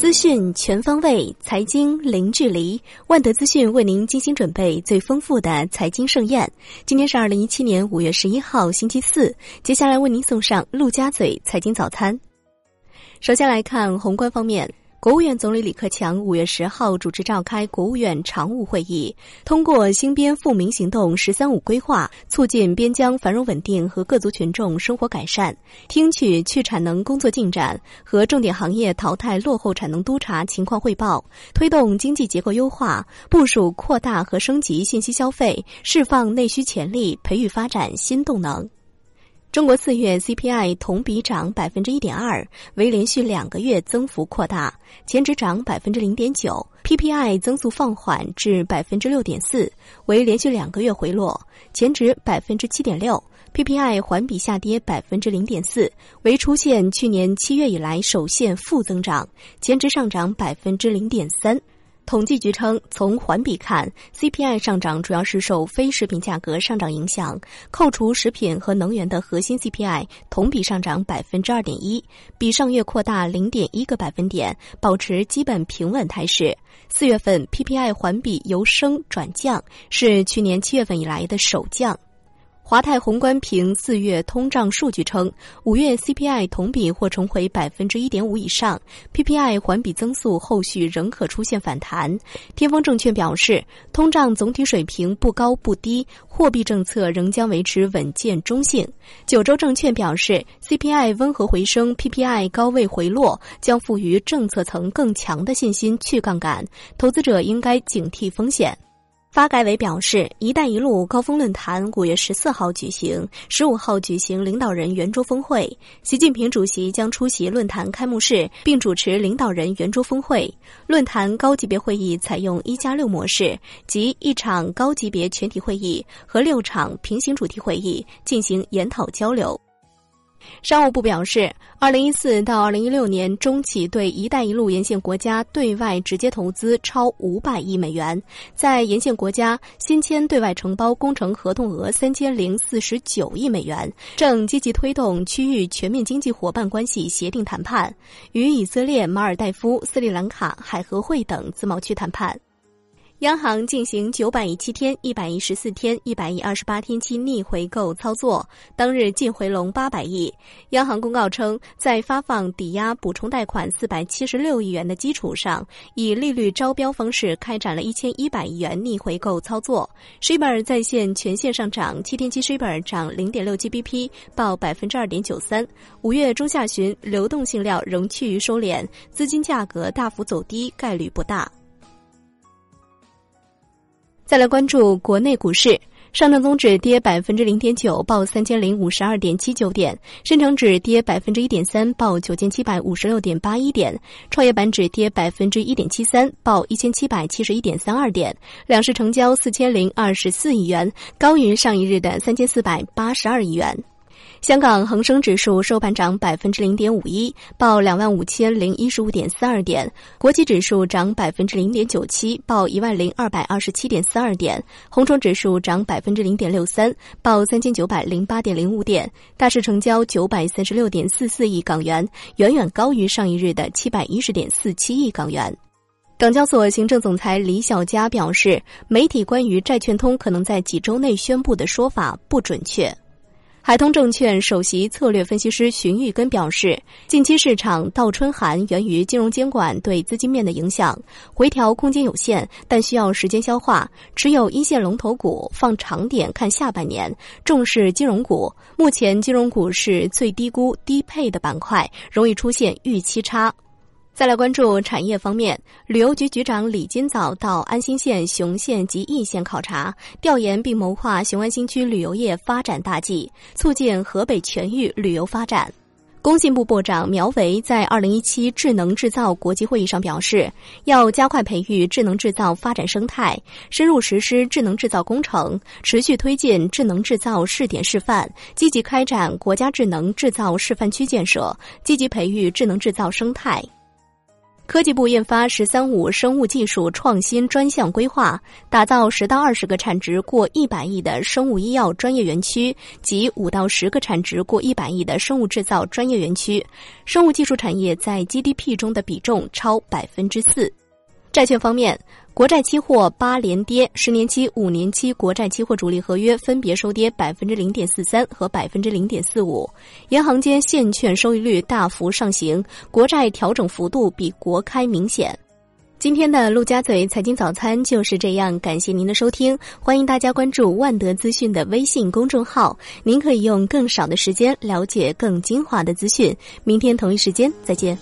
资讯全方位，财经零距离。万德资讯为您精心准备最丰富的财经盛宴。今天是二零一七年五月十一号，星期四。接下来为您送上陆家嘴财经早餐。首先来看宏观方面。国务院总理李克强五月十号主持召开国务院常务会议，通过新边富民行动“十三五”规划，促进边疆繁荣稳定和各族群众生活改善，听取去产能工作进展和重点行业淘汰落后产能督查情况汇报，推动经济结构优化，部署扩大和升级信息消费，释放内需潜力，培育发展新动能。中国四月 CPI 同比涨百分之一点二，为连续两个月增幅扩大，前值涨百分之零点九；PPI 增速放缓至百分之六点四，为连续两个月回落，前值百分之七点六；PPI 环比下跌百分之零点四，为出现去年七月以来首现负增长，前值上涨百分之零点三。统计局称，从环比看，CPI 上涨主要是受非食品价格上涨影响。扣除食品和能源的核心 CPI 同比上涨百分之二点一，比上月扩大零点一个百分点，保持基本平稳态势。四月份 PPI 环比由升转降，是去年七月份以来的首降。华泰宏观评四月通胀数据称，五月 CPI 同比或重回百分之一点五以上，PPI 环比增速后续仍可出现反弹。天风证券表示，通胀总体水平不高不低，货币政策仍将维持稳健中性。九州证券表示，CPI 温和回升，PPI 高位回落，将赋予政策层更强的信心去杠杆，投资者应该警惕风险。发改委表示，“一带一路”高峰论坛五月十四号举行，十五号举行领导人圆桌峰会。习近平主席将出席论坛开幕式，并主持领导人圆桌峰会。论坛高级别会议采用“一加六”模式，即一场高级别全体会议和六场平行主题会议进行研讨交流。商务部表示，二零一四到二零一六年中企对“一带一路”沿线国家对外直接投资超五百亿美元，在沿线国家新签对外承包工程合同额三千零四十九亿美元，正积极推动区域全面经济伙伴关系协定谈判，与以色列、马尔代夫、斯里兰卡、海合会等自贸区谈判。央行进行九百亿七天、一百一十四天、一百亿二十八天期逆回购操作，当日净回笼八百亿。央行公告称，在发放抵押补充贷款四百七十六亿元的基础上，以利率招标方式开展了一千一百亿元逆回购操作。s h i b r 在线全线上涨，七天期 s h i b r 涨零点六 G B P，报百分之二点九三。五月中下旬，流动性料仍趋于收敛，资金价格大幅走低概率不大。再来关注国内股市，上证综指跌百分之零点九，报三千零五十二点七九点；深成指跌百分之一点三，报九千七百五十六点八一点；创业板指跌百分之一点七三，报一千七百七十一点三二点。两市成交四千零二十四亿元，高于上一日的三千四百八十二亿元。香港恒生指数收盘涨百分之零点五一，报两万五千零一十五点四二点；国际指数涨百分之零点九七，报一万零二百二十七点四二点；红筹指数涨百分之零点六三，报三千九百零八点零五点。大市成交九百三十六点四四亿港元，远远高于上一日的七百一十点四七亿港元。港交所行政总裁李小加表示，媒体关于债券通可能在几周内宣布的说法不准确。海通证券首席策略分析师荀玉根表示，近期市场倒春寒源于金融监管对资金面的影响，回调空间有限，但需要时间消化。持有一线龙头股，放长点看下半年，重视金融股。目前金融股是最低估低配的板块，容易出现预期差。再来关注产业方面，旅游局局长李金早到安新县、雄县及义县考察调研，并谋划雄安新区旅游业发展大计，促进河北全域旅游发展。工信部部长苗圩在二零一七智能制造国际会议上表示，要加快培育智能制造发展生态，深入实施智能制造工程，持续推进智能制造试点示范，积极开展国家智能制造示范区建设，积极培育智能制造生态。科技部印发“十三五”生物技术创新专项规划，打造十到二十个产值过一百亿的生物医药专业园区及五到十个产值过一百亿的生物制造专业园区，生物技术产业在 GDP 中的比重超百分之四。债券方面，国债期货八连跌，十年期、五年期国债期货主力合约分别收跌百分之零点四三和百分之零点四五。银行间现券收益率大幅上行，国债调整幅度比国开明显。今天的陆家嘴财经早餐就是这样，感谢您的收听，欢迎大家关注万德资讯的微信公众号，您可以用更少的时间了解更精华的资讯。明天同一时间再见。